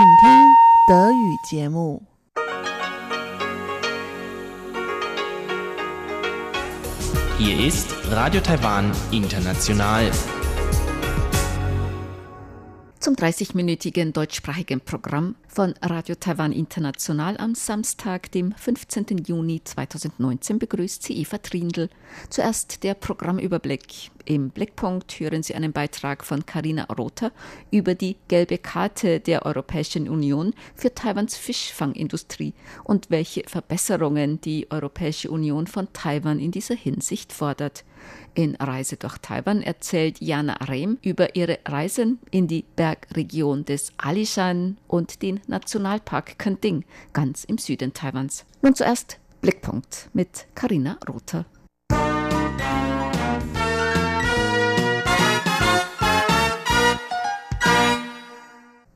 请听德语节目。 Hier ist Radio Taiwan International. Zum 30-minütigen deutschsprachigen Programm von Radio Taiwan International am Samstag, dem 15. Juni 2019, begrüßt sie Eva Trindl. Zuerst der Programmüberblick. Im Blickpunkt hören Sie einen Beitrag von Karina Rother über die gelbe Karte der Europäischen Union für Taiwans Fischfangindustrie und welche Verbesserungen die Europäische Union von Taiwan in dieser Hinsicht fordert. In Reise durch Taiwan erzählt Jana Rehm über ihre Reisen in die Bergregion des Alishan und den Nationalpark Kending, ganz im Süden Taiwans. Nun zuerst Blickpunkt mit Karina Rother.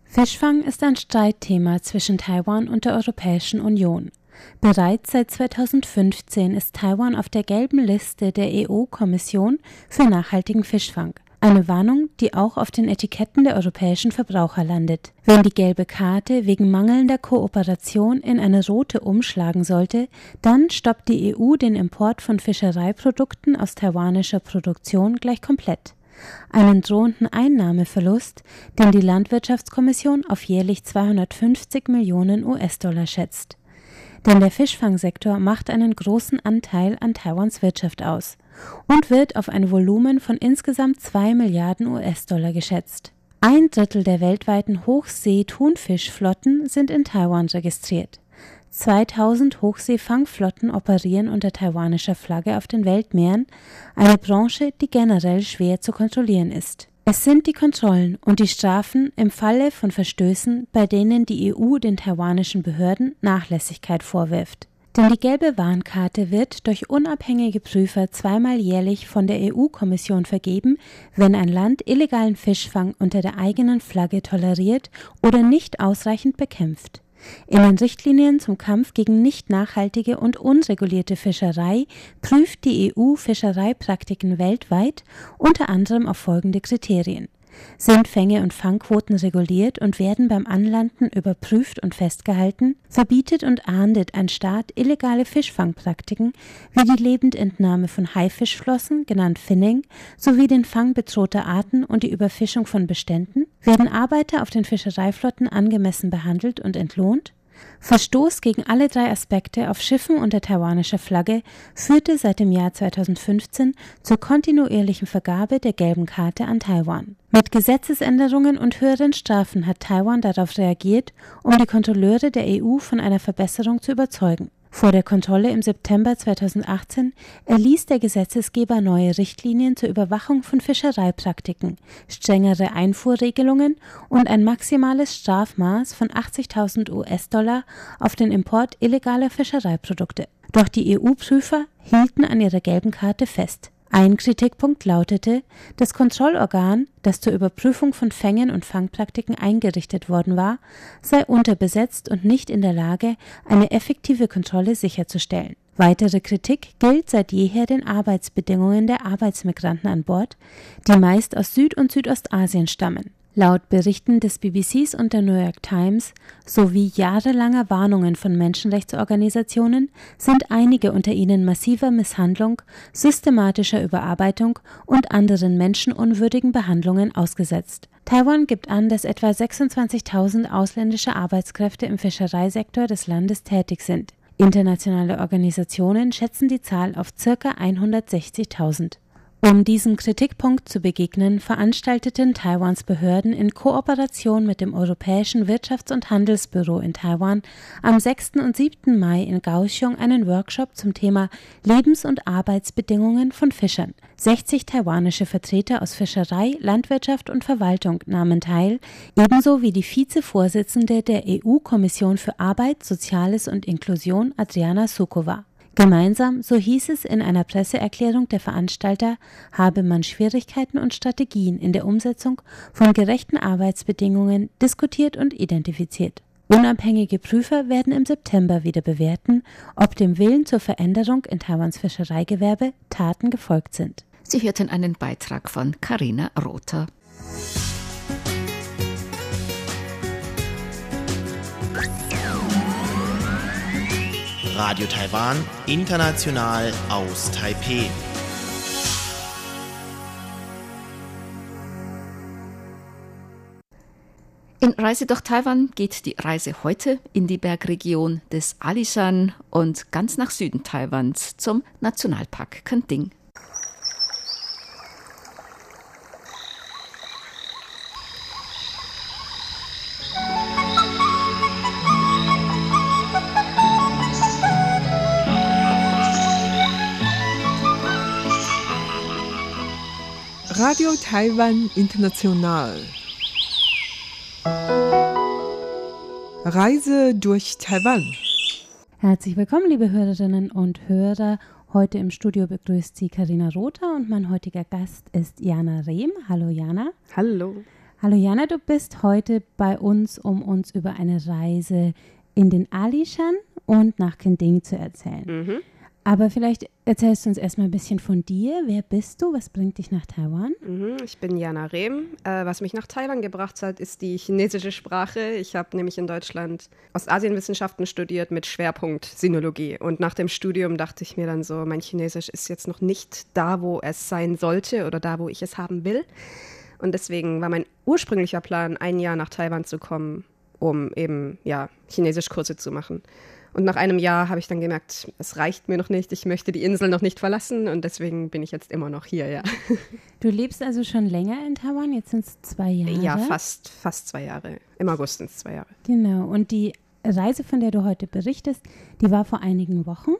Fischfang ist ein Streitthema zwischen Taiwan und der Europäischen Union. Bereits seit 2015 ist Taiwan auf der gelben Liste der EU-Kommission für nachhaltigen Fischfang. Eine Warnung, die auch auf den Etiketten der europäischen Verbraucher landet. Wenn die gelbe Karte wegen mangelnder Kooperation in eine rote umschlagen sollte, dann stoppt die EU den Import von Fischereiprodukten aus taiwanischer Produktion gleich komplett. Einen drohenden Einnahmeverlust, den die Landwirtschaftskommission auf jährlich 250 Millionen US-Dollar schätzt. Denn der Fischfangsektor macht einen großen Anteil an Taiwans Wirtschaft aus und wird auf ein Volumen von insgesamt 2 Milliarden US-Dollar geschätzt. Ein Drittel der weltweiten Hochsee-Thunfischflotten sind in Taiwan registriert. 2000 Hochseefangflotten operieren unter taiwanischer Flagge auf den Weltmeeren, eine Branche, die generell schwer zu kontrollieren ist. Es sind die Kontrollen und die Strafen im Falle von Verstößen, bei denen die EU den taiwanischen Behörden Nachlässigkeit vorwirft. Denn die gelbe Warnkarte wird durch unabhängige Prüfer zweimal jährlich von der EU-Kommission vergeben, wenn ein Land illegalen Fischfang unter der eigenen Flagge toleriert oder nicht ausreichend bekämpft. In den Richtlinien zum Kampf gegen nicht nachhaltige und unregulierte Fischerei prüft die EU Fischereipraktiken weltweit unter anderem auf folgende Kriterien. Sind Fänge und Fangquoten reguliert und werden beim Anlanden überprüft und festgehalten? Verbietet und ahndet ein Staat illegale Fischfangpraktiken wie die Lebendentnahme von Haifischflossen, genannt Finning, sowie den Fang bedrohter Arten und die Überfischung von Beständen? Werden Arbeiter auf den Fischereiflotten angemessen behandelt und entlohnt? Verstoß gegen alle drei Aspekte auf Schiffen unter taiwanischer Flagge führte seit dem Jahr 2015 zur kontinuierlichen Vergabe der gelben Karte an Taiwan. Mit Gesetzesänderungen und höheren Strafen hat Taiwan darauf reagiert, um die Kontrolleure der EU von einer Verbesserung zu überzeugen. Vor der Kontrolle im September 2018 erließ der Gesetzesgeber neue Richtlinien zur Überwachung von Fischereipraktiken, strengere Einfuhrregelungen und ein maximales Strafmaß von 80.000 US-Dollar auf den Import illegaler Fischereiprodukte. Doch die EU-Prüfer hielten an ihrer gelben Karte fest. Ein Kritikpunkt lautete, das Kontrollorgan, das zur Überprüfung von Fängen und Fangpraktiken eingerichtet worden war, sei unterbesetzt und nicht in der Lage, eine effektive Kontrolle sicherzustellen. Weitere Kritik gilt seit jeher den Arbeitsbedingungen der Arbeitsmigranten an Bord, die meist aus Süd- und Südostasien stammen. Laut Berichten des BBCs und der New York Times sowie jahrelanger Warnungen von Menschenrechtsorganisationen sind einige unter ihnen massiver Misshandlung, systematischer Überarbeitung und anderen menschenunwürdigen Behandlungen ausgesetzt. Taiwan gibt an, dass etwa 26.000 ausländische Arbeitskräfte im Fischereisektor des Landes tätig sind. Internationale Organisationen schätzen die Zahl auf ca. 160.000. Um diesem Kritikpunkt zu begegnen, veranstalteten Taiwans Behörden in Kooperation mit dem Europäischen Wirtschafts- und Handelsbüro in Taiwan am 6. und 7. Mai in Kaohsiung einen Workshop zum Thema Lebens- und Arbeitsbedingungen von Fischern. 60 taiwanische Vertreter aus Fischerei, Landwirtschaft und Verwaltung nahmen teil, ebenso wie die Vizevorsitzende der EU-Kommission für Arbeit, Soziales und Inklusion Adriana Sukova. Gemeinsam, so hieß es in einer Presseerklärung der Veranstalter, habe man Schwierigkeiten und Strategien in der Umsetzung von gerechten Arbeitsbedingungen diskutiert und identifiziert. Unabhängige Prüfer werden im September wieder bewerten, ob dem Willen zur Veränderung in Taiwans Fischereigewerbe Taten gefolgt sind. Sie hörten einen Beitrag von Karina Rother. Radio Taiwan, international aus Taipeh. In Reise durch Taiwan geht die Reise heute in die Bergregion des Alishan und ganz nach Süden Taiwans zum Nationalpark Kenting. Radio Taiwan International. Reise durch Taiwan. Herzlich willkommen, liebe Hörerinnen und Hörer. Heute im Studio begrüßt Sie Karina Rother und mein heutiger Gast ist Jana Rehm. Hallo Jana. Hallo. Hallo Jana, du bist heute bei uns, um uns über eine Reise in den Alishan und nach Kending zu erzählen. Mhm. Aber vielleicht erzählst du uns erstmal ein bisschen von dir. Wer bist du? Was bringt dich nach Taiwan? Mhm, ich bin Jana Rehm. Äh, was mich nach Taiwan gebracht hat, ist die chinesische Sprache. Ich habe nämlich in Deutschland Ostasienwissenschaften studiert mit Schwerpunkt Sinologie. Und nach dem Studium dachte ich mir dann so, mein Chinesisch ist jetzt noch nicht da, wo es sein sollte oder da, wo ich es haben will. Und deswegen war mein ursprünglicher Plan, ein Jahr nach Taiwan zu kommen, um eben ja Chinesischkurse zu machen. Und nach einem Jahr habe ich dann gemerkt, es reicht mir noch nicht, ich möchte die Insel noch nicht verlassen und deswegen bin ich jetzt immer noch hier, ja. Du lebst also schon länger in Taiwan, jetzt sind es zwei Jahre. Ja, fast, fast zwei Jahre. Im August sind es zwei Jahre. Genau, und die Reise, von der du heute berichtest, die war vor einigen Wochen.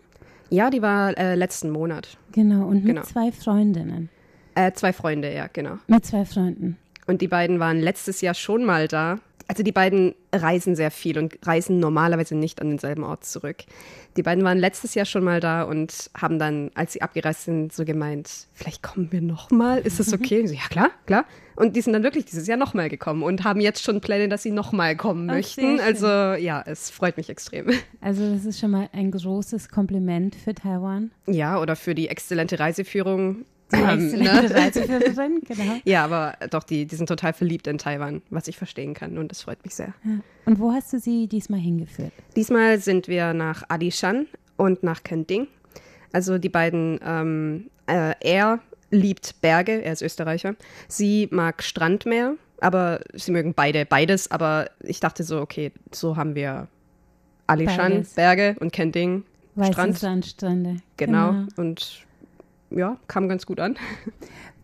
Ja, die war äh, letzten Monat. Genau, und mit Genau. zwei Freundinnen. Äh, zwei Freunde, ja, genau. Mit zwei Freunden. Und die beiden waren letztes Jahr schon mal da. Also die beiden reisen sehr viel und reisen normalerweise nicht an denselben Ort zurück. Die beiden waren letztes Jahr schon mal da und haben dann, als sie abgereist sind, so gemeint, vielleicht kommen wir noch mal. Ist das okay? Und so, ja, klar, klar. Und die sind dann wirklich dieses Jahr noch mal gekommen und haben jetzt schon Pläne, dass sie noch mal kommen Ach, möchten. Also ja, es freut mich extrem. Also das ist schon mal ein großes Kompliment für Taiwan. Ja, oder für die exzellente Reiseführung. Ähm, exzellente ne? Reiseführerin, genau. Ja, aber doch, die, die sind total verliebt in Taiwan, was ich verstehen kann und das freut mich sehr. Und wo hast du sie diesmal hingeführt? Diesmal sind wir nach Alishan und nach Kending. Also die beiden, ähm, äh, er liebt Berge, er ist Österreicher. Sie mag Strandmeer, aber sie mögen beide beides. Aber ich dachte so, okay, so haben wir Alishan, Beides. Berge und Kending, Weiße Strand. Sandstrände. Genau. Und ja, kam ganz gut an.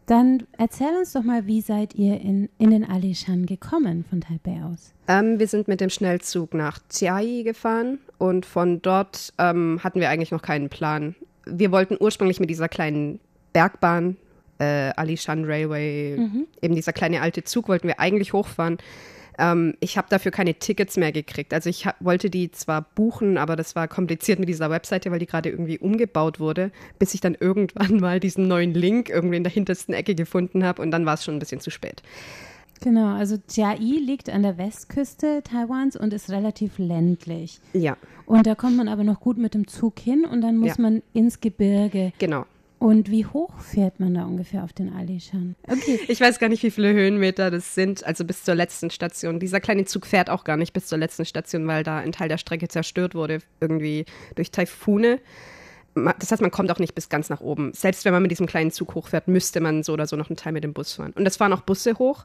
Dann erzähl uns doch mal, wie seid ihr in, in den Alishan gekommen von Taipei aus? Ähm, wir sind mit dem Schnellzug nach Chiayi gefahren und von dort ähm, hatten wir eigentlich noch keinen Plan. Wir wollten ursprünglich mit dieser kleinen Bergbahn, äh, Alishan Railway, eben dieser kleine alte Zug, wollten wir eigentlich hochfahren. Ähm, ich habe dafür keine Tickets mehr gekriegt. Also ich wollte die zwar buchen, aber das war kompliziert mit dieser Webseite, weil die gerade irgendwie umgebaut wurde, bis ich dann irgendwann mal diesen neuen Link irgendwie in der hintersten Ecke gefunden habe und dann war es schon ein bisschen zu spät. Genau, also Chiayi liegt an der Westküste Taiwans und ist relativ ländlich. Ja, Und da kommt man aber noch gut mit dem Zug hin und dann muss Ja. man ins Gebirge. genau. Und wie hoch fährt man da ungefähr auf den Alishan? Okay. Ich weiß gar nicht, wie viele Höhenmeter das sind, also bis zur letzten Station. Dieser kleine Zug fährt auch gar nicht bis zur letzten Station, weil da ein Teil der Strecke zerstört wurde, irgendwie durch Taifune. Das heißt, man kommt auch nicht bis ganz nach oben. Selbst wenn man mit diesem kleinen Zug hochfährt, müsste man so oder so noch einen Teil mit dem Bus fahren. Und es fahren auch Busse hoch,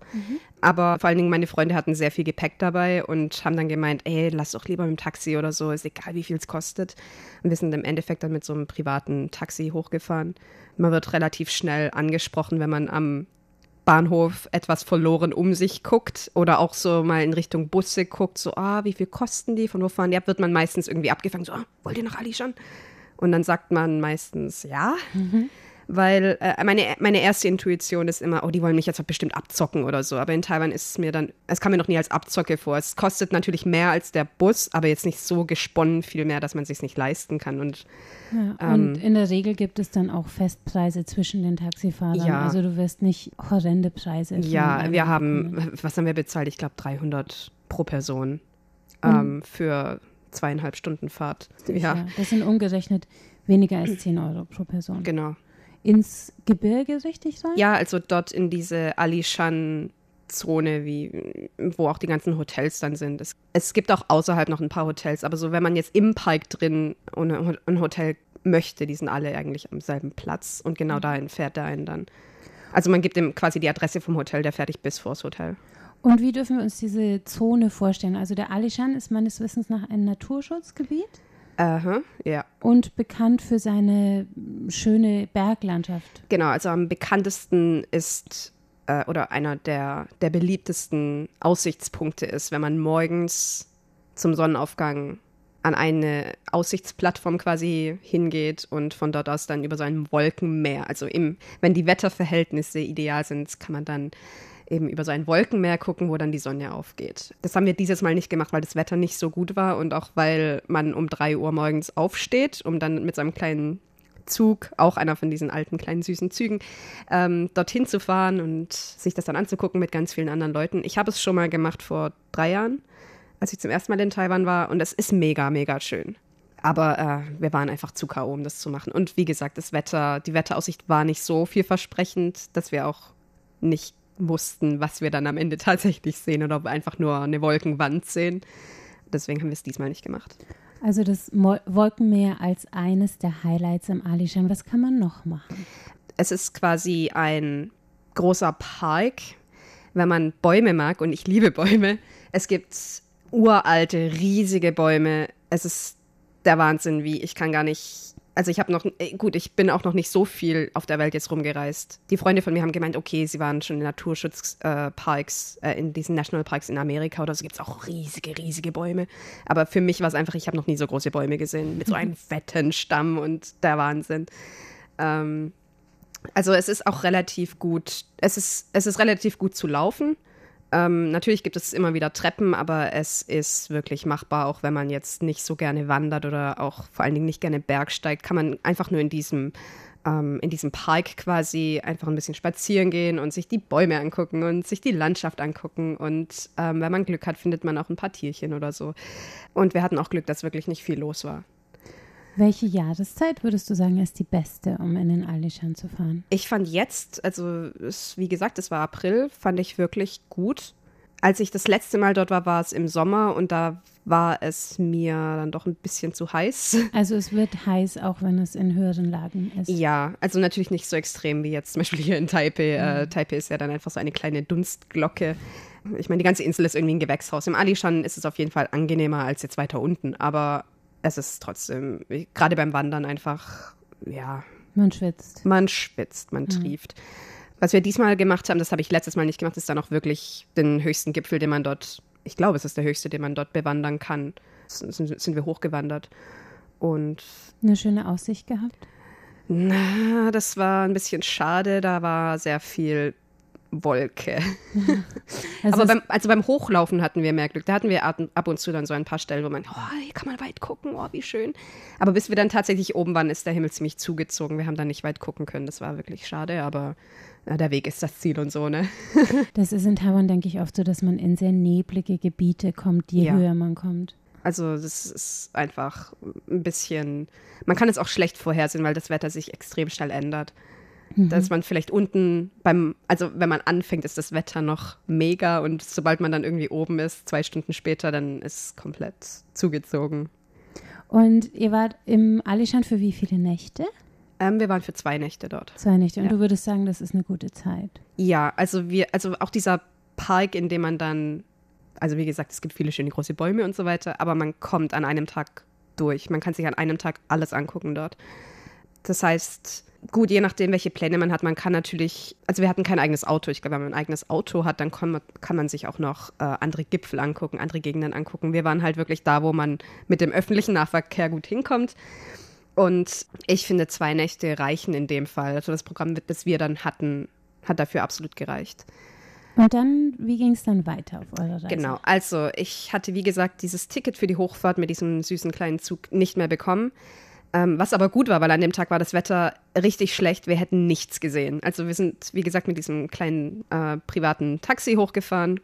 aber vor allen Dingen meine Freunde hatten sehr viel Gepäck dabei und haben dann gemeint, ey, lass doch lieber mit dem Taxi oder so, ist egal, wie viel es kostet. Und wir sind im Endeffekt dann mit so einem privaten Taxi hochgefahren. Man wird relativ schnell angesprochen, wenn man am Bahnhof etwas verloren um sich guckt oder auch so mal in Richtung Busse guckt, so, ah, wie viel kosten die, von wo fahren die ab, wird man meistens irgendwie abgefangen, so, ah, wollt ihr nach Ali schon? Und dann sagt man meistens ja, weil äh, meine, meine erste Intuition ist immer, oh, die wollen mich jetzt bestimmt abzocken oder so. Aber in Taiwan ist es mir dann, es kam mir noch nie als Abzocke vor. Es kostet natürlich mehr als der Bus, aber jetzt nicht so gesponnen viel mehr, dass man es sich nicht leisten kann. Und Ja, Ähm, und in der Regel gibt es dann auch Festpreise zwischen den Taxifahrern. Ja. Also du wirst nicht horrende Preise. Ja, wir haben, was haben wir bezahlt? Ich glaube 300 pro Person ähm, für zweieinhalb Stunden Fahrt. Ja, Ja, das sind umgerechnet weniger als 10 Euro pro Person. genau. Ins Gebirge richtig rein? Ja, also dort in diese Alishan Zone, wie, wo auch die ganzen Hotels dann sind. Es, es gibt auch außerhalb noch ein paar Hotels, aber so, wenn man jetzt im Park drin ein Hotel möchte, die sind alle eigentlich am selben Platz und genau dahin fährt der einen dann. Also man gibt ihm quasi die Adresse vom Hotel, der fertig bis vors Hotel. Und wie dürfen wir uns diese Zone vorstellen? Also der Alishan ist meines Wissens nach ein Naturschutzgebiet. Aha, ja. Und bekannt für seine schöne Berglandschaft. Genau, also am bekanntesten ist äh, oder einer der, der beliebtesten Aussichtspunkte ist, wenn man morgens zum Sonnenaufgang an eine Aussichtsplattform quasi hingeht und von dort aus dann über so ein Wolkenmeer, also im, wenn die Wetterverhältnisse ideal sind, kann man dann eben über so ein Wolkenmeer gucken, wo dann die Sonne aufgeht. Das haben wir dieses Mal nicht gemacht, weil das Wetter nicht so gut war und auch weil man um drei Uhr morgens aufsteht, um dann mit seinem kleinen Zug, auch einer von diesen alten kleinen süßen Zügen, ähm, dorthin zu fahren und sich das dann anzugucken mit ganz vielen anderen Leuten. Ich habe es schon mal gemacht vor drei Jahren, als ich zum ersten Mal in Taiwan war und es ist mega, mega schön. Aber äh, wir waren einfach zu K.O., um das zu machen. Und wie gesagt, das Wetter, die Wetteraussicht war nicht so vielversprechend, dass wir auch nicht wussten, was wir dann am Ende tatsächlich sehen oder ob wir einfach nur eine Wolkenwand sehen. Deswegen haben wir es diesmal nicht gemacht. Also das Mo Wolkenmeer als eines der Highlights im Alishan. Was kann man noch machen? Es ist quasi ein großer Park, wenn man Bäume mag und ich liebe Bäume. Es gibt uralte, riesige Bäume. Es ist der Wahnsinn, wie ich kann gar nicht also ich habe noch, äh, gut, ich bin auch noch nicht so viel auf der Welt jetzt rumgereist. Die Freunde von mir haben gemeint, okay, sie waren schon in Naturschutzparks, äh, äh, in diesen Nationalparks in Amerika oder so gibt es auch riesige, riesige Bäume. Aber für mich war es einfach, ich habe noch nie so große Bäume gesehen, mit so einem fetten Stamm und der Wahnsinn. Ähm, also es ist auch relativ gut, es ist, es ist relativ gut zu laufen. Ähm, natürlich gibt es immer wieder Treppen, aber es ist wirklich machbar, auch wenn man jetzt nicht so gerne wandert oder auch vor allen Dingen nicht gerne bergsteigt, kann man einfach nur in diesem, ähm, in diesem Park quasi einfach ein bisschen spazieren gehen und sich die Bäume angucken und sich die Landschaft angucken. Und ähm, wenn man Glück hat, findet man auch ein paar Tierchen oder so. Und wir hatten auch Glück, dass wirklich nicht viel los war. Welche Jahreszeit würdest du sagen, ist die beste, um in den Alishan zu fahren? Ich fand jetzt, also es, wie gesagt, es war April, fand ich wirklich gut. Als ich das letzte Mal dort war, war es im Sommer und da war es mir dann doch ein bisschen zu heiß. Also es wird heiß, auch wenn es in höheren Lagen ist. Ja, also natürlich nicht so extrem wie jetzt zum Beispiel hier in Taipei. Mhm. Äh, Taipei ist ja dann einfach so eine kleine Dunstglocke. Ich meine, die ganze Insel ist irgendwie ein Gewächshaus. Im Alishan ist es auf jeden Fall angenehmer als jetzt weiter unten, aber es ist trotzdem, gerade beim Wandern einfach, ja. Man schwitzt. Man schwitzt, man mhm. trieft. Was wir diesmal gemacht haben, das habe ich letztes Mal nicht gemacht, ist dann auch wirklich den höchsten Gipfel, den man dort, ich glaube, es ist der höchste, den man dort bewandern kann. Sind, sind wir hochgewandert. Und. Eine schöne Aussicht gehabt? Na, das war ein bisschen schade. Da war sehr viel Wolke. Also Aber beim, also beim Hochlaufen hatten wir mehr Glück. Da hatten wir ab und zu dann so ein paar Stellen, wo man, oh, hier kann man weit gucken, oh, wie schön. Aber bis wir dann tatsächlich oben waren, ist der Himmel ziemlich zugezogen. Wir haben dann nicht weit gucken können. Das war wirklich schade, aber na, der Weg ist das Ziel und so, ne? das ist in Taiwan, denke ich, oft so, dass man in sehr neblige Gebiete kommt, je ja. höher man kommt. Also das ist einfach ein bisschen, man kann es auch schlecht vorhersehen, weil das Wetter sich extrem schnell ändert. Mhm. Dass man vielleicht unten beim, also wenn man anfängt, ist das Wetter noch mega und sobald man dann irgendwie oben ist, zwei Stunden später, dann ist es komplett zugezogen. Und ihr wart im Alishan für wie viele Nächte? Ähm, wir waren für zwei Nächte dort. Zwei Nächte. Und ja. du würdest sagen, das ist eine gute Zeit? Ja, also wir, also auch dieser Park, in dem man dann, also wie gesagt, es gibt viele schöne große Bäume und so weiter, aber man kommt an einem Tag durch. Man kann sich an einem Tag alles angucken dort. Das heißt, gut, je nachdem, welche Pläne man hat, man kann natürlich, also wir hatten kein eigenes Auto. Ich glaube, wenn man ein eigenes Auto hat, dann kann man, kann man sich auch noch äh, andere Gipfel angucken, andere Gegenden angucken. Wir waren halt wirklich da, wo man mit dem öffentlichen Nahverkehr gut hinkommt. Und ich finde, zwei Nächte reichen in dem Fall. Also das Programm, das wir dann hatten, hat dafür absolut gereicht. Und dann, wie ging es dann weiter auf eurer Reise? Genau, also ich hatte, wie gesagt, dieses Ticket für die Hochfahrt mit diesem süßen kleinen Zug nicht mehr bekommen. Ähm, was aber gut war, weil an dem Tag war das Wetter richtig schlecht. Wir hätten nichts gesehen. Also wir sind, wie gesagt, mit diesem kleinen äh, privaten Taxi hochgefahren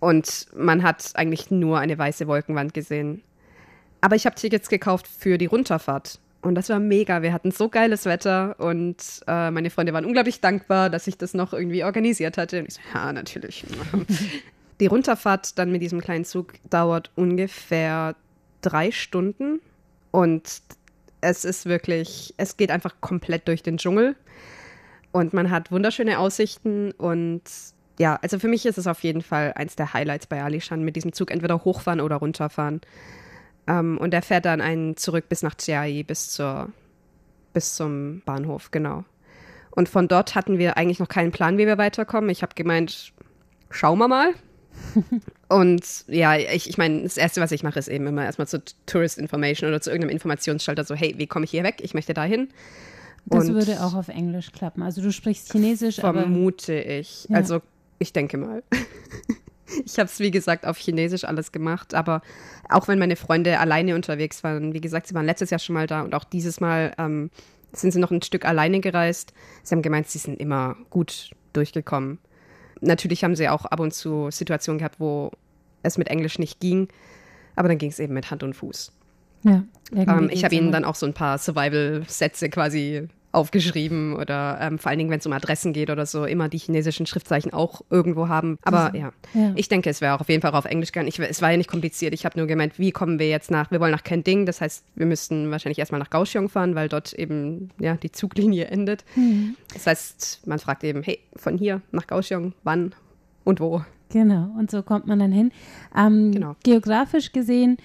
und man hat eigentlich nur eine weiße Wolkenwand gesehen. Aber ich habe Tickets gekauft für die Runterfahrt. Und das war mega. Wir hatten so geiles Wetter und äh, meine Freunde waren unglaublich dankbar, dass ich das noch irgendwie organisiert hatte. Und ich so, ja, natürlich. Die Runterfahrt dann mit diesem kleinen Zug dauert ungefähr drei Stunden und es ist wirklich, es geht einfach komplett durch den Dschungel und man hat wunderschöne Aussichten und ja, also für mich ist es auf jeden Fall eins der Highlights bei Alishan, mit diesem Zug entweder hochfahren oder runterfahren. Ähm, und er fährt dann einen zurück bis nach Chiayi, bis, zur, bis zum Bahnhof, genau. Und von dort hatten wir eigentlich noch keinen Plan, wie wir weiterkommen. Ich habe gemeint, schauen wir mal. und ja, ich, ich meine, das Erste, was ich mache, ist eben immer erstmal zu Tourist Information oder zu irgendeinem Informationsschalter so, hey, wie komme ich hier weg? Ich möchte dahin. Das würde auch auf Englisch klappen. Also du sprichst Chinesisch, vermute ich. Ja. Also ich denke mal. Ich habe es, wie gesagt, auf Chinesisch alles gemacht, aber auch wenn meine Freunde alleine unterwegs waren, wie gesagt, sie waren letztes Jahr schon mal da und auch dieses Mal ähm, sind sie noch ein Stück alleine gereist. Sie haben gemeint, sie sind immer gut durchgekommen. Natürlich haben sie auch ab und zu Situationen gehabt, wo es mit Englisch nicht ging, aber dann ging es eben mit Hand und Fuß. Ja, ähm, ich habe ihnen dann auch so ein paar Survival-Sätze quasi aufgeschrieben oder ähm, vor allen Dingen, wenn es um Adressen geht oder so, immer die chinesischen Schriftzeichen auch irgendwo haben. Aber ja, ja. ich denke, es wäre auch auf jeden Fall auf Englisch gegangen. Ich, es war ja nicht kompliziert. Ich habe nur gemeint, wie kommen wir jetzt nach, wir wollen nach Kending, das heißt, wir müssten wahrscheinlich erstmal nach Kaohsiung fahren, weil dort eben ja, die Zuglinie endet. Mhm. Das heißt, man fragt eben, hey, von hier nach Kaohsiung, wann und wo. Genau, und so kommt man dann hin. Ähm, genau. Geografisch gesehen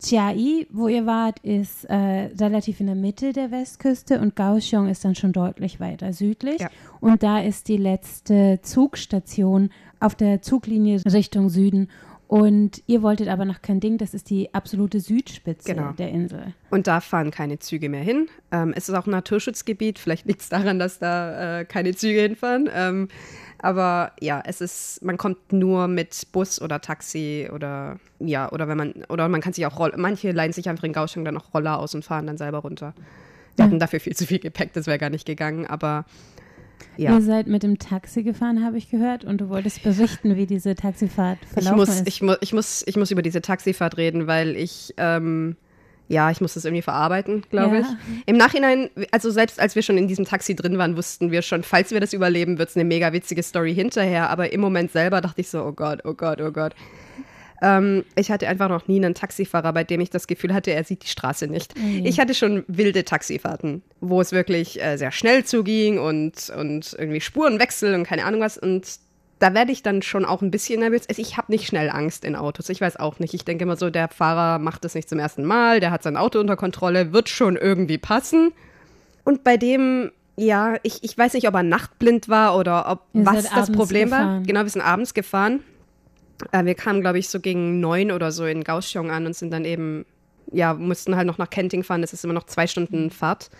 Chiayi, wo ihr wart, ist äh, relativ in der Mitte der Westküste und Kaohsiung ist dann schon deutlich weiter südlich. Ja. Und da ist die letzte Zugstation auf der Zuglinie Richtung Süden. Und ihr wolltet aber nach Kending, das ist die absolute Südspitze genau. der Insel. Und da fahren keine Züge mehr hin. Ähm, es ist auch ein Naturschutzgebiet, vielleicht liegt es daran, dass da äh, keine Züge hinfahren. Ähm, aber ja, es ist, man kommt nur mit Bus oder Taxi oder ja, oder wenn man, oder man kann sich auch rollen. Manche leihen sich einfach in Gauchung dann auch Roller aus und fahren dann selber runter. Wir ja. hatten dafür viel zu viel Gepäck, das wäre gar nicht gegangen, aber ja. Ihr seid mit dem Taxi gefahren, habe ich gehört, und du wolltest berichten, wie diese Taxifahrt verlaufen ich muss, ist. Ich, mu ich, muss, ich muss über diese Taxifahrt reden, weil ich ähm, ja, ich muss das irgendwie verarbeiten, glaube ja. ich. Im Nachhinein, also selbst als wir schon in diesem Taxi drin waren, wussten wir schon, falls wir das überleben, wird es eine mega witzige Story hinterher. Aber im Moment selber dachte ich so, oh Gott, oh Gott, oh Gott. Ähm, ich hatte einfach noch nie einen Taxifahrer, bei dem ich das Gefühl hatte, er sieht die Straße nicht. Mhm. Ich hatte schon wilde Taxifahrten, wo es wirklich äh, sehr schnell zuging und, und irgendwie Spurenwechsel und keine Ahnung was. Und da werde ich dann schon auch ein bisschen nervös. Also ich habe nicht schnell Angst in Autos. Ich weiß auch nicht. Ich denke immer so, der Fahrer macht das nicht zum ersten Mal, der hat sein Auto unter Kontrolle, wird schon irgendwie passen. Und bei dem, ja, ich, ich weiß nicht, ob er nachtblind war oder ob Ihr was das Problem gefahren. war. Genau, wir sind abends gefahren. Äh, wir kamen, glaube ich, so gegen neun oder so in Kaohsiung an und sind dann eben, ja, mussten halt noch nach Kenting fahren. Das ist immer noch zwei Stunden Fahrt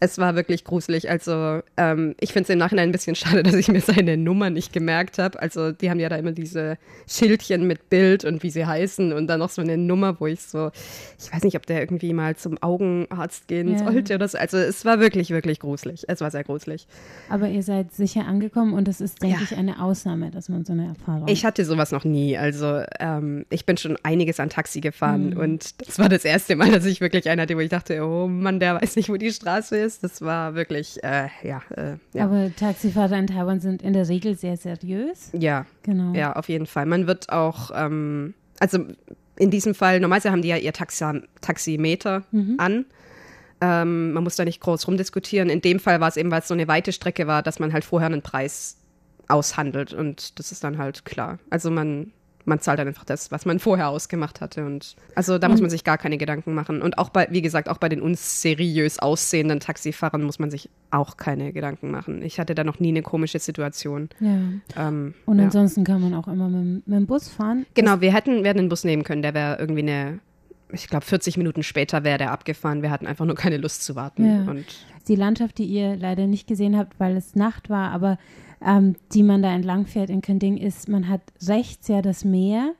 es war wirklich gruselig. Also ähm, ich finde es im Nachhinein ein bisschen schade, dass ich mir seine Nummer nicht gemerkt habe. Also die haben ja da immer diese Schildchen mit Bild und wie sie heißen und dann noch so eine Nummer, wo ich so, ich weiß nicht, ob der irgendwie mal zum Augenarzt gehen ja. sollte oder so. Also es war wirklich, wirklich gruselig. Es war sehr gruselig. Aber ihr seid sicher angekommen und es ist, denke ja. ich, eine Ausnahme, dass man so eine Erfahrung Ich hatte sowas noch nie. Also ähm, ich bin schon einiges an Taxi gefahren mhm. und das war das erste Mal, dass ich wirklich einer hatte, wo ich dachte, oh Mann, der weiß nicht, wo die Straße ist ist. Das war wirklich, äh, ja, äh, ja. Aber Taxifahrer in Taiwan sind in der Regel sehr seriös. Ja, genau. Ja, auf jeden Fall. Man wird auch, ähm, also in diesem Fall, normalerweise haben die ja ihr Taxa Taximeter mhm. an. Ähm, man muss da nicht groß rumdiskutieren. In dem Fall war es eben, weil es so eine weite Strecke war, dass man halt vorher einen Preis aushandelt und das ist dann halt klar. Also man man zahlt dann einfach das, was man vorher ausgemacht hatte. Und also da mhm. muss man sich gar keine Gedanken machen. Und auch bei, wie gesagt, auch bei den unseriös aussehenden Taxifahrern muss man sich auch keine Gedanken machen. Ich hatte da noch nie eine komische Situation. Ja. Ähm, und ja. ansonsten kann man auch immer mit, mit dem Bus fahren. Genau, wir hätten, wir hätten den Bus nehmen können. Der wäre irgendwie eine ich glaube, 40 Minuten später wäre der abgefahren. Wir hatten einfach nur keine Lust zu warten. Ja. Und die Landschaft, die ihr leider nicht gesehen habt, weil es Nacht war, aber ähm, die man da entlang fährt in Kending, ist, man hat rechts ja das Meer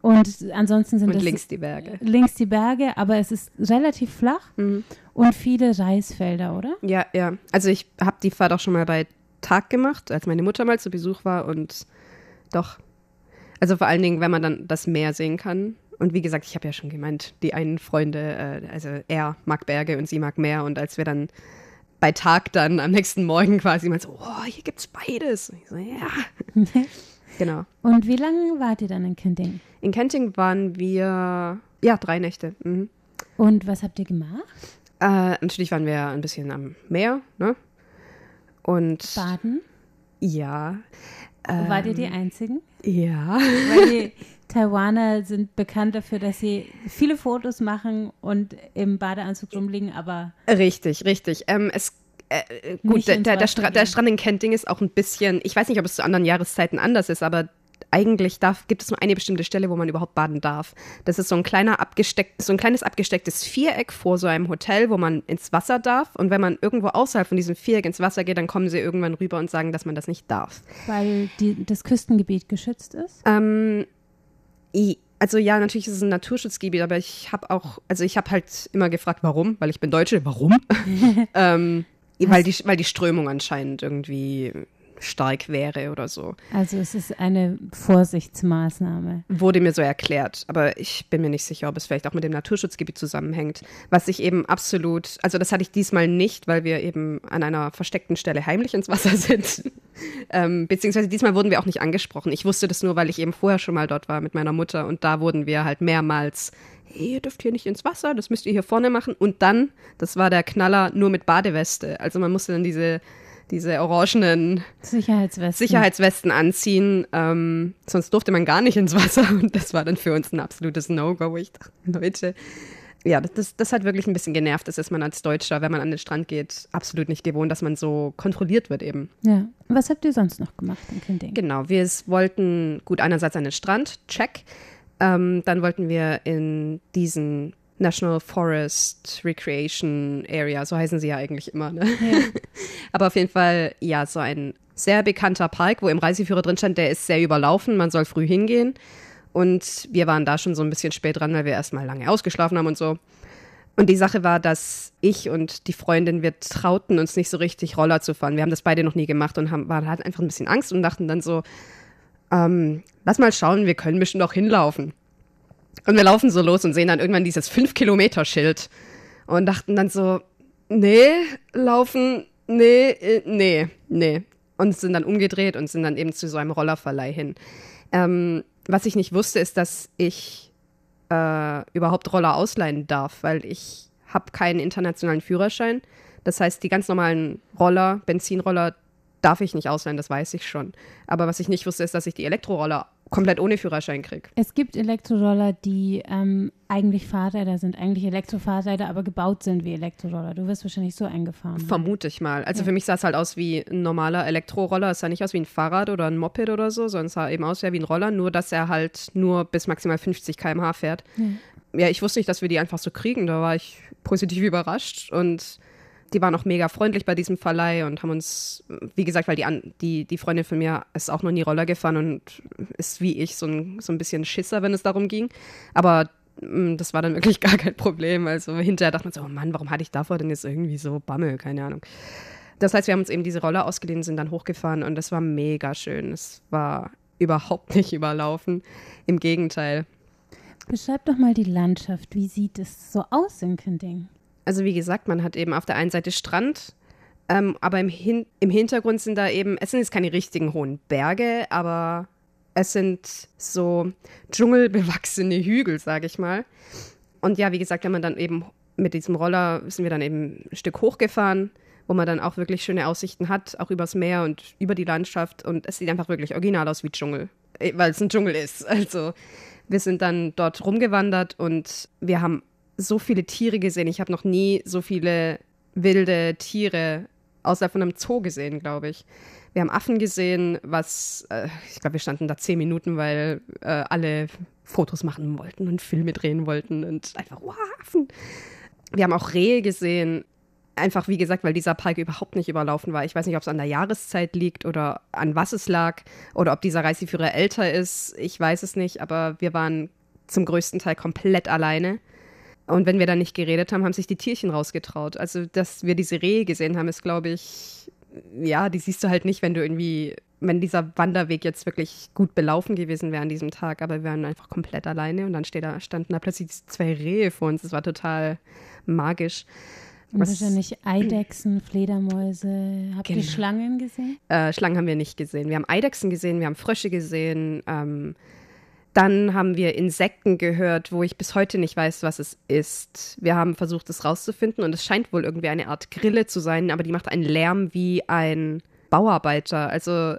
und ansonsten sind und links die Berge. Links die Berge, aber es ist relativ flach mhm. und viele Reisfelder, oder? Ja, ja. Also ich habe die Fahrt auch schon mal bei Tag gemacht, als meine Mutter mal zu Besuch war und doch. Also vor allen Dingen, wenn man dann das Meer sehen kann. Und wie gesagt, ich habe ja schon gemeint, die einen Freunde, äh, also er mag Berge und sie mag Meer. Und als wir dann bei Tag dann am nächsten Morgen quasi mal so, oh, hier gibt's beides. Und ich so, ja. genau. Und wie lange wart ihr dann in Kenting? In Kenting waren wir, ja, drei Nächte. Mhm. Und was habt ihr gemacht? Äh, natürlich waren wir ein bisschen am Meer, ne? Und Baden? ja. Wart ihr die ähm, Einzigen? Ja. Weil die Taiwaner sind bekannt dafür, dass sie viele Fotos machen und im Badeanzug rumliegen, aber Richtig, richtig. Ähm, es äh, äh, gut, der, der, der, Stra der. Strand in Kenting ist auch ein bisschen, ich weiß nicht, ob es zu anderen Jahreszeiten anders ist, aber eigentlich darf, gibt es nur eine bestimmte Stelle, wo man überhaupt baden darf. Das ist so ein kleiner abgesteckt, so ein kleines abgestecktes Viereck vor so einem Hotel, wo man ins Wasser darf. Und wenn man irgendwo außerhalb von diesem Viereck ins Wasser geht, dann kommen sie irgendwann rüber und sagen, dass man das nicht darf. weil die, das Küstengebiet geschützt ist. Ähm, also ja, natürlich ist es ein Naturschutzgebiet, aber ich habe auch, also ich habe halt immer gefragt, warum, weil ich bin Deutsche, warum? ähm, weil, die, weil die Strömung anscheinend irgendwie stark wäre oder so. Also es ist eine Vorsichtsmaßnahme. Wurde mir so erklärt, aber ich bin mir nicht sicher, ob es vielleicht auch mit dem Naturschutzgebiet zusammenhängt. Was ich eben absolut, also das hatte ich diesmal nicht, weil wir eben an einer versteckten Stelle heimlich ins Wasser sind. ähm, beziehungsweise diesmal wurden wir auch nicht angesprochen. Ich wusste das nur, weil ich eben vorher schon mal dort war mit meiner Mutter und da wurden wir halt mehrmals, hey, ihr dürft hier nicht ins Wasser, das müsst ihr hier vorne machen. Und dann, das war der Knaller, nur mit Badeweste. Also man musste dann diese, diese orangenen Sicherheitswesten. Sicherheitswesten anziehen, ähm, sonst durfte man gar nicht ins Wasser und das war dann für uns ein absolutes No-Go. wo Ich dachte, Leute, ja, das, das, hat wirklich ein bisschen genervt. Das ist man als Deutscher, wenn man an den Strand geht, absolut nicht gewohnt, dass man so kontrolliert wird eben. Ja. Was habt ihr sonst noch gemacht in Kinding? Genau, wir wollten, gut, einerseits an den Strand, check. Ähm, dann wollten wir in diesen National Forest Recreation Area, so heißen sie ja eigentlich immer, ne? Aber auf jeden Fall, ja, so ein sehr bekannter Park, wo im Reiseführer drin stand, der ist sehr überlaufen, man soll früh hingehen. Und wir waren da schon so ein bisschen spät dran, weil wir erstmal lange ausgeschlafen haben und so. Und die Sache war, dass ich und die Freundin, wir trauten uns nicht so richtig, Roller zu fahren. Wir haben das beide noch nie gemacht und haben, waren halt einfach ein bisschen Angst und dachten dann so, ähm, lass mal schauen, wir können bestimmt auch hinlaufen. Und wir laufen so los und sehen dann irgendwann dieses 5-Kilometer-Schild und dachten dann so, nee, laufen, nee, äh, nee, nee. Und sind dann umgedreht und sind dann eben zu so einem Rollerverleih hin. Ähm, was ich nicht wusste, ist, dass ich äh, überhaupt Roller ausleihen darf, weil ich habe keinen internationalen Führerschein. Das heißt, die ganz normalen Roller, Benzinroller, darf ich nicht ausleihen, das weiß ich schon. Aber was ich nicht wusste, ist, dass ich die Elektroroller komplett ohne Führerschein kriege. Es gibt Elektroroller, die ähm, eigentlich Fahrräder sind, eigentlich Elektrofahrräder, aber gebaut sind wie Elektroroller. Du wirst wahrscheinlich so eingefahren. Vermute ich mal. Also Ja. für mich sah es halt aus wie ein normaler Elektroroller. Es sah nicht aus wie ein Fahrrad oder ein Moped oder so, sondern es sah eben aus ja wie ein Roller, nur dass er halt nur bis maximal 50 km/h fährt. Ja, ich wusste nicht, dass wir die einfach so kriegen. Da war ich positiv überrascht und die waren auch mega freundlich bei diesem Verleih und haben uns, wie gesagt, weil die, die, die Freundin von mir ist auch noch nie Roller gefahren und ist wie ich so ein, so ein bisschen Schisser, wenn es darum ging. Aber mm, das war dann wirklich gar kein Problem. Also hinterher dachte man so, oh Mann, warum hatte ich davor denn jetzt irgendwie so Bammel? Keine Ahnung. Das heißt, wir haben uns eben diese Roller ausgeliehen, sind dann hochgefahren und das war mega schön. Es war überhaupt nicht überlaufen. Im Gegenteil. Beschreib doch mal die Landschaft. Wie sieht es so aus in Kinding? Also wie gesagt, man hat eben auf der einen Seite Strand, ähm, aber im, Hin im Hintergrund sind da eben, es sind jetzt keine richtigen hohen Berge, aber es sind so dschungelbewachsene Hügel, sage ich mal. Und ja, wie gesagt, wenn man dann eben mit diesem Roller sind wir dann eben ein Stück hochgefahren, wo man dann auch wirklich schöne Aussichten hat, auch übers Meer und über die Landschaft. Und es sieht einfach wirklich original aus wie Dschungel, äh, weil es ein Dschungel ist. Also wir sind dann dort rumgewandert und wir haben so viele Tiere gesehen. Ich habe noch nie so viele wilde Tiere außer von einem Zoo gesehen, glaube ich. Wir haben Affen gesehen, was, äh, ich glaube, wir standen da zehn Minuten, weil äh, alle Fotos machen wollten und Filme drehen wollten und einfach, wow, Affen. Wir haben auch Rehe gesehen, einfach wie gesagt, weil dieser Park überhaupt nicht überlaufen war. Ich weiß nicht, ob es an der Jahreszeit liegt oder an was es lag oder ob dieser Reiseführer älter ist. Ich weiß es nicht, aber wir waren zum größten Teil komplett alleine. Und wenn wir dann nicht geredet haben, haben sich die Tierchen rausgetraut. Also, dass wir diese Rehe gesehen haben, ist, glaube ich, ja, die siehst du halt nicht, wenn du irgendwie wenn dieser Wanderweg jetzt wirklich gut belaufen gewesen wäre an diesem Tag, aber wir waren einfach komplett alleine und dann steht da, standen da plötzlich zwei Rehe vor uns. Das war total magisch. Und wahrscheinlich Eidechsen, Fledermäuse. Habt genau. ihr Schlangen gesehen? Äh, Schlangen haben wir nicht gesehen. Wir haben Eidechsen gesehen, wir haben Frösche gesehen. Ähm, dann haben wir Insekten gehört, wo ich bis heute nicht weiß, was es ist. Wir haben versucht, es rauszufinden und es scheint wohl irgendwie eine Art Grille zu sein, aber die macht einen Lärm wie ein Bauarbeiter. Also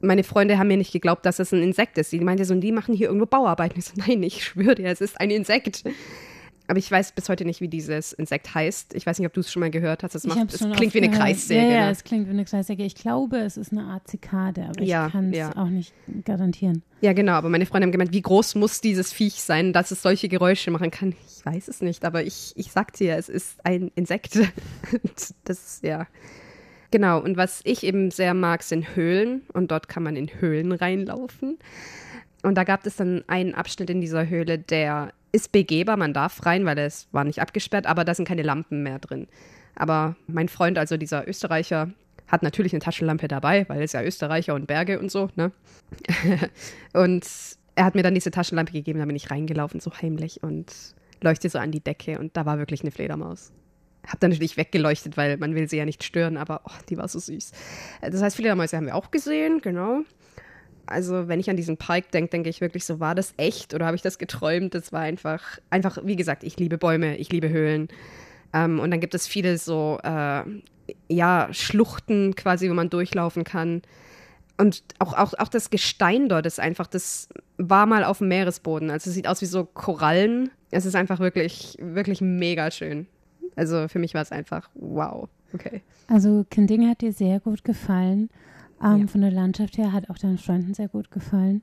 meine Freunde haben mir nicht geglaubt, dass es ein Insekt ist. Die meinte so, die machen hier irgendwo Bauarbeiten. Ich so, nein, ich schwöre dir, es ist ein Insekt. Aber ich weiß bis heute nicht, wie dieses Insekt heißt. Ich weiß nicht, ob du es schon mal gehört hast. Es, macht, es klingt wie eine gehört. Kreissäge. Ja, ja, ne? es klingt wie eine Kreissäge. Ich glaube, es ist eine Art Zikade, aber ja, ich kann es ja. auch nicht garantieren. Ja, genau. Aber meine Freunde haben gemeint, wie groß muss dieses Viech sein, dass es solche Geräusche machen kann? Ich weiß es nicht, aber ich, ich sag dir, es ist ein Insekt. das, ja. Genau. Und was ich eben sehr mag, sind Höhlen. Und dort kann man in Höhlen reinlaufen. Und da gab es dann einen Abschnitt in dieser Höhle, der ist begehbar, man darf rein, weil es war nicht abgesperrt, aber da sind keine Lampen mehr drin. Aber mein Freund, also dieser Österreicher, hat natürlich eine Taschenlampe dabei, weil er ist ja Österreicher und Berge und so, ne? und er hat mir dann diese Taschenlampe gegeben, da bin ich reingelaufen, so heimlich und leuchte so an die Decke und da war wirklich eine Fledermaus. Hab dann natürlich weggeleuchtet, weil man will sie ja nicht stören, aber oh, die war so süß. Das heißt, Fledermäuse haben wir auch gesehen, genau. Also wenn ich an diesen Park denke, denke ich wirklich so, war das echt oder habe ich das geträumt? Das war einfach, einfach, wie gesagt, ich liebe Bäume, ich liebe Höhlen. Ähm, und dann gibt es viele so, äh, ja, Schluchten quasi, wo man durchlaufen kann. Und auch, auch, auch das Gestein dort ist einfach, das war mal auf dem Meeresboden. Also es sieht aus wie so Korallen. Es ist einfach wirklich, wirklich mega schön. Also für mich war es einfach wow. Okay. Also Kending hat dir sehr gut gefallen. Ähm, ja. Von der Landschaft her hat auch deinen Freunden sehr gut gefallen.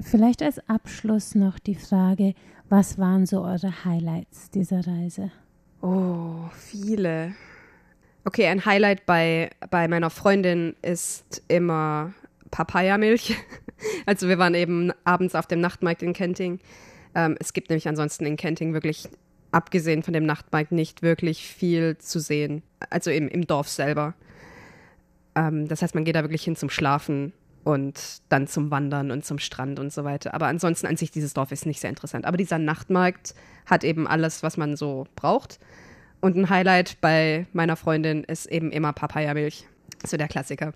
Vielleicht als Abschluss noch die Frage, was waren so eure Highlights dieser Reise? Oh, viele. Okay, ein Highlight bei, bei meiner Freundin ist immer Papayamilch. Also wir waren eben abends auf dem Nachtmarkt in Kenting. Ähm, es gibt nämlich ansonsten in Kenting wirklich, abgesehen von dem Nachtmarkt, nicht wirklich viel zu sehen. Also im, im Dorf selber. Ähm, das heißt, man geht da wirklich hin zum Schlafen und dann zum Wandern und zum Strand und so weiter. Aber ansonsten an sich, dieses Dorf ist nicht sehr interessant. Aber dieser Nachtmarkt hat eben alles, was man so braucht. Und ein Highlight bei meiner Freundin ist eben immer Papayamilch. So der Klassiker.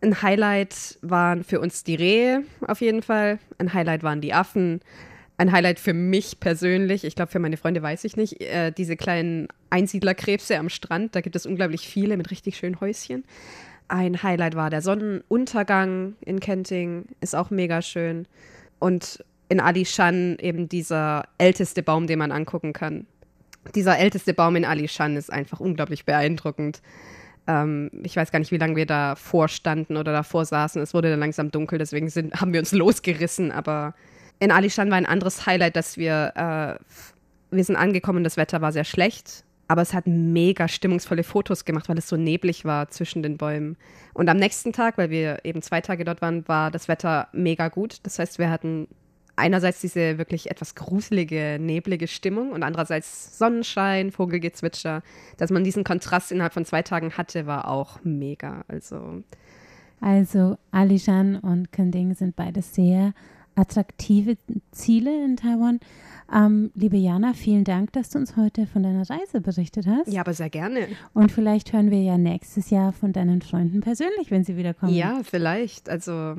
Ein Highlight waren für uns die Rehe auf jeden Fall. Ein Highlight waren die Affen. Ein Highlight für mich persönlich, ich glaube für meine Freunde weiß ich nicht, äh, diese kleinen Einsiedlerkrebse am Strand. Da gibt es unglaublich viele mit richtig schönen Häuschen. Ein Highlight war der Sonnenuntergang in Kenting, ist auch mega schön. Und in Alishan eben dieser älteste Baum, den man angucken kann. Dieser älteste Baum in Alishan ist einfach unglaublich beeindruckend. Ähm, ich weiß gar nicht, wie lange wir davor standen oder davor saßen. Es wurde dann langsam dunkel, deswegen sind, haben wir uns losgerissen. Aber in Alishan war ein anderes Highlight, dass wir, äh, wir sind angekommen, das Wetter war sehr schlecht aber es hat mega stimmungsvolle Fotos gemacht, weil es so neblig war zwischen den Bäumen. Und am nächsten Tag, weil wir eben zwei Tage dort waren, war das Wetter mega gut. Das heißt, wir hatten einerseits diese wirklich etwas gruselige, neblige Stimmung und andererseits Sonnenschein, Vogelgezwitscher. Dass man diesen Kontrast innerhalb von zwei Tagen hatte, war auch mega. Also, also Alishan und Kending sind beide sehr attraktive Ziele in Taiwan. Ähm, liebe Jana, vielen Dank, dass du uns heute von deiner Reise berichtet hast. Ja, aber sehr gerne. Und vielleicht hören wir ja nächstes Jahr von deinen Freunden persönlich, wenn sie wiederkommen. Ja, vielleicht. Also.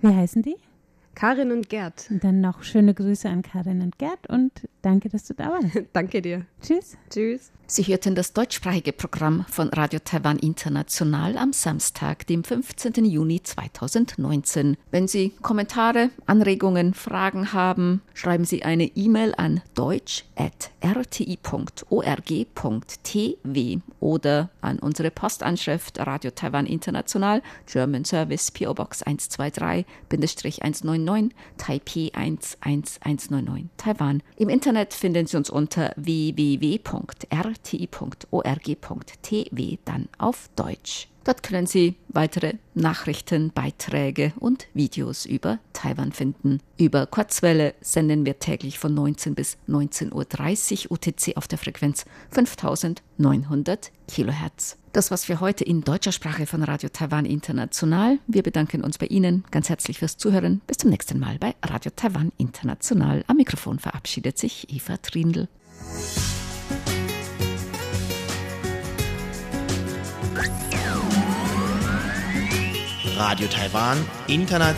Wie heißen die? Karin und Gerd. Und dann noch schöne Grüße an Karin und Gerd und danke, dass du da warst. danke dir. Tschüss. Tschüss. Sie hörten das deutschsprachige Programm von Radio Taiwan International am Samstag, dem 15. Juni 2019. Wenn Sie Kommentare, Anregungen, Fragen haben, schreiben Sie eine E-Mail an deutsch.rti.org.tw oder an unsere Postanschrift Radio Taiwan International, German Service PO Box 123-199 Taipei 11199 Taiwan. Im Internet finden Sie uns unter www.rti.org.tw dann auf Deutsch. Dort können Sie weitere Nachrichten, Beiträge und Videos über Taiwan finden. Über Kurzwelle senden wir täglich von 19 bis 19.30 Uhr UTC auf der Frequenz 5900 Kilohertz. Das war's für heute in deutscher Sprache von Radio Taiwan International. Wir bedanken uns bei Ihnen ganz herzlich fürs Zuhören. Bis zum nächsten Mal bei Radio Taiwan International. Am Mikrofon verabschiedet sich Eva Trindl. Radio Taiwan, international